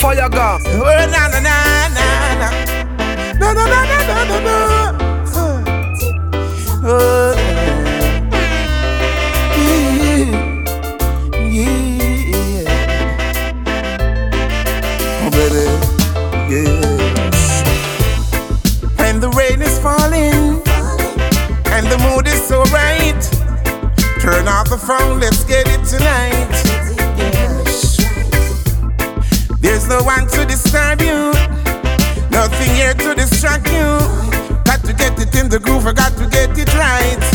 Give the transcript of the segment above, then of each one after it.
Fire. Oh, na na na na na. Na na na na na na na. Oh. Oh. And the rain is falling, and the mood is so right. Turn off the phone, let's get it tonight. No one to disturb you, nothing here to distract you. Got to get it in the groove, I got to get it right.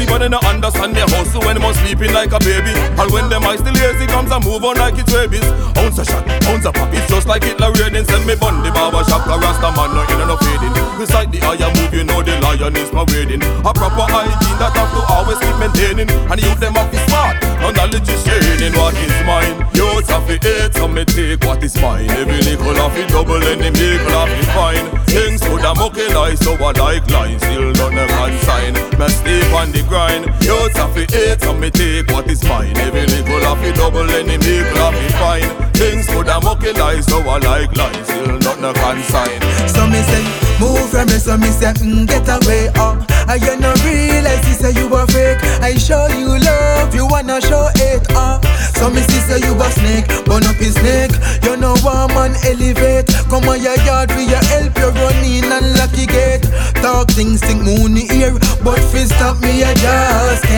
Lazy, but they don't understand their hustle when them sleeping like a baby. And when them eyes still lazy, comes and move on like it's rabies. Ounce a shot, ounce a pop, it's just like Hitler raiding. Send me bun the barber shop, a Rasta man, no in no fading. Beside the higher move, you know the lion is parading. A proper hygiene that have to always keep maintaining. And youth them have to smart, no knowledge is sharing what is mine. To hate, some me take what is mine. Every nickel have to double the nickel have to fine. Things could have mucky lie, so I like lines, still not a consign. Me sleep on the grind. Youth have to hate, some me take what is mine. Every nickel have to double the nickel have to fine. Things could have mucky lie, so I like lines, still not a consign. So me say, move from me, so me say, mm, get away, oh. I you no realize, you say you a fake. I show you love, you wanna show. So me see say you a snake, burn up his snake. You know one man elevate. Come on your yard, we ya help you run in and lock your gate. Talk things, think moony ear, but fi stop me, I just